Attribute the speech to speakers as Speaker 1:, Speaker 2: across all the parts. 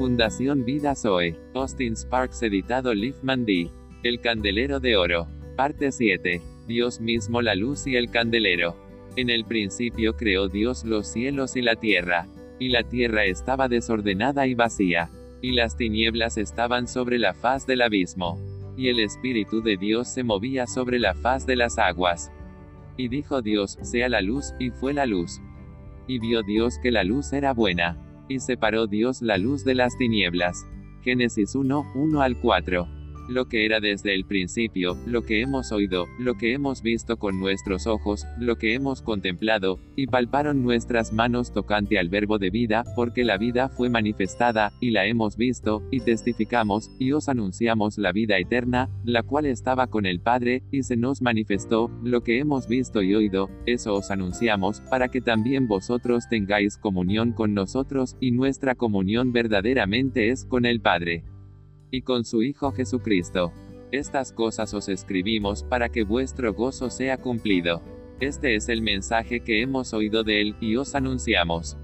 Speaker 1: Fundación Vida Zoe. Austin Sparks editado Liefman D. El Candelero de Oro. Parte 7. Dios mismo la luz y el candelero. En el principio creó Dios los cielos y la tierra. Y la tierra estaba desordenada y vacía. Y las tinieblas estaban sobre la faz del abismo. Y el Espíritu de Dios se movía sobre la faz de las aguas. Y dijo Dios, sea la luz, y fue la luz. Y vio Dios que la luz era buena. Y separó Dios la luz de las tinieblas. Génesis 1, 1 al 4 lo que era desde el principio, lo que hemos oído, lo que hemos visto con nuestros ojos, lo que hemos contemplado, y palparon nuestras manos tocante al verbo de vida, porque la vida fue manifestada, y la hemos visto, y testificamos, y os anunciamos la vida eterna, la cual estaba con el Padre, y se nos manifestó, lo que hemos visto y oído, eso os anunciamos, para que también vosotros tengáis comunión con nosotros, y nuestra comunión verdaderamente es con el Padre y con su Hijo Jesucristo. Estas cosas os escribimos para que vuestro gozo sea cumplido. Este es el mensaje que hemos oído de él, y os anunciamos.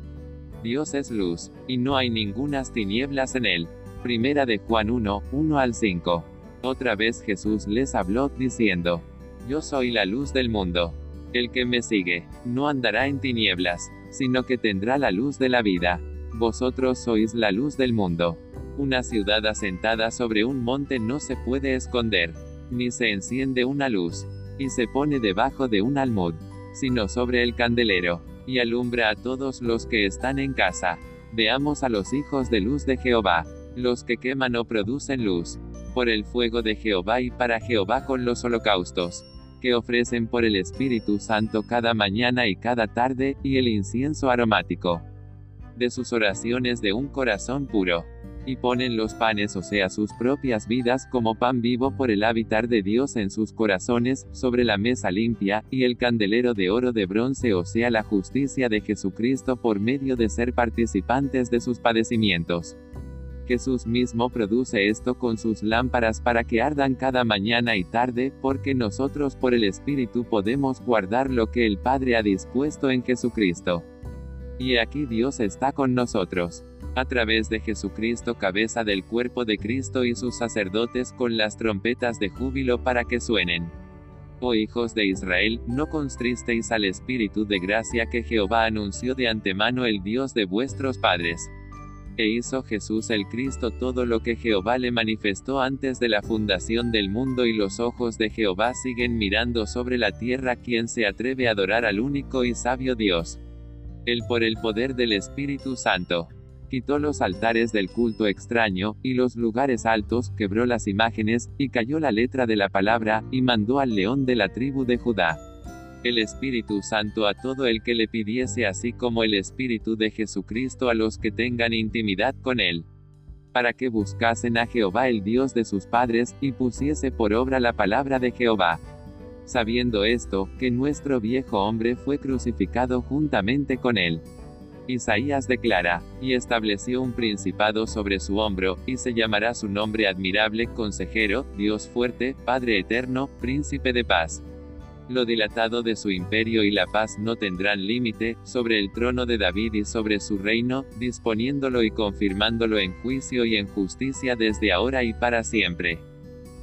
Speaker 1: Dios es luz, y no hay ningunas tinieblas en él. Primera de Juan 1, 1 al 5. Otra vez Jesús les habló, diciendo, Yo soy la luz del mundo. El que me sigue, no andará en tinieblas, sino que tendrá la luz de la vida. Vosotros sois la luz del mundo. Una ciudad asentada sobre un monte no se puede esconder, ni se enciende una luz, y se pone debajo de un almud, sino sobre el candelero, y alumbra a todos los que están en casa. Veamos a los hijos de luz de Jehová, los que queman o producen luz, por el fuego de Jehová y para Jehová con los holocaustos, que ofrecen por el Espíritu Santo cada mañana y cada tarde, y el incienso aromático. De sus oraciones de un corazón puro y ponen los panes o sea sus propias vidas como pan vivo por el hábitar de Dios en sus corazones, sobre la mesa limpia, y el candelero de oro de bronce o sea la justicia de Jesucristo por medio de ser participantes de sus padecimientos. Jesús mismo produce esto con sus lámparas para que ardan cada mañana y tarde, porque nosotros por el Espíritu podemos guardar lo que el Padre ha dispuesto en Jesucristo. Y aquí Dios está con nosotros a través de Jesucristo cabeza del cuerpo de Cristo y sus sacerdotes con las trompetas de júbilo para que suenen. Oh hijos de Israel, no constristeis al Espíritu de gracia que Jehová anunció de antemano el Dios de vuestros padres. E hizo Jesús el Cristo todo lo que Jehová le manifestó antes de la fundación del mundo y los ojos de Jehová siguen mirando sobre la tierra quien se atreve a adorar al único y sabio Dios. Él por el poder del Espíritu Santo quitó los altares del culto extraño, y los lugares altos, quebró las imágenes, y cayó la letra de la palabra, y mandó al león de la tribu de Judá. El Espíritu Santo a todo el que le pidiese así como el Espíritu de Jesucristo a los que tengan intimidad con él. Para que buscasen a Jehová el Dios de sus padres, y pusiese por obra la palabra de Jehová. Sabiendo esto, que nuestro viejo hombre fue crucificado juntamente con él Isaías declara, y estableció un principado sobre su hombro, y se llamará su nombre admirable, consejero, Dios fuerte, Padre eterno, príncipe de paz. Lo dilatado de su imperio y la paz no tendrán límite, sobre el trono de David y sobre su reino, disponiéndolo y confirmándolo en juicio y en justicia desde ahora y para siempre.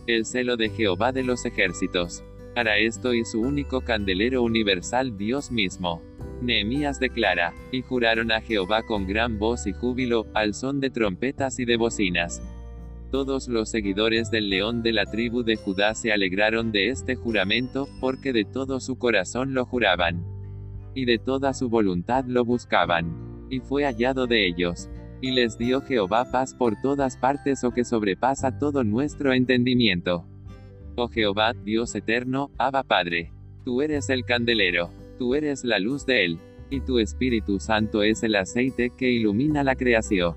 Speaker 1: El celo de Jehová de los ejércitos. Hará esto y su único candelero universal Dios mismo. Nehemías declara, y juraron a Jehová con gran voz y júbilo, al son de trompetas y de bocinas. Todos los seguidores del león de la tribu de Judá se alegraron de este juramento, porque de todo su corazón lo juraban. Y de toda su voluntad lo buscaban. Y fue hallado de ellos. Y les dio Jehová paz por todas partes o que sobrepasa todo nuestro entendimiento. Oh Jehová, Dios eterno, Abba Padre. Tú eres el candelero tú eres la luz de Él, y tu Espíritu Santo es el aceite que ilumina la creación.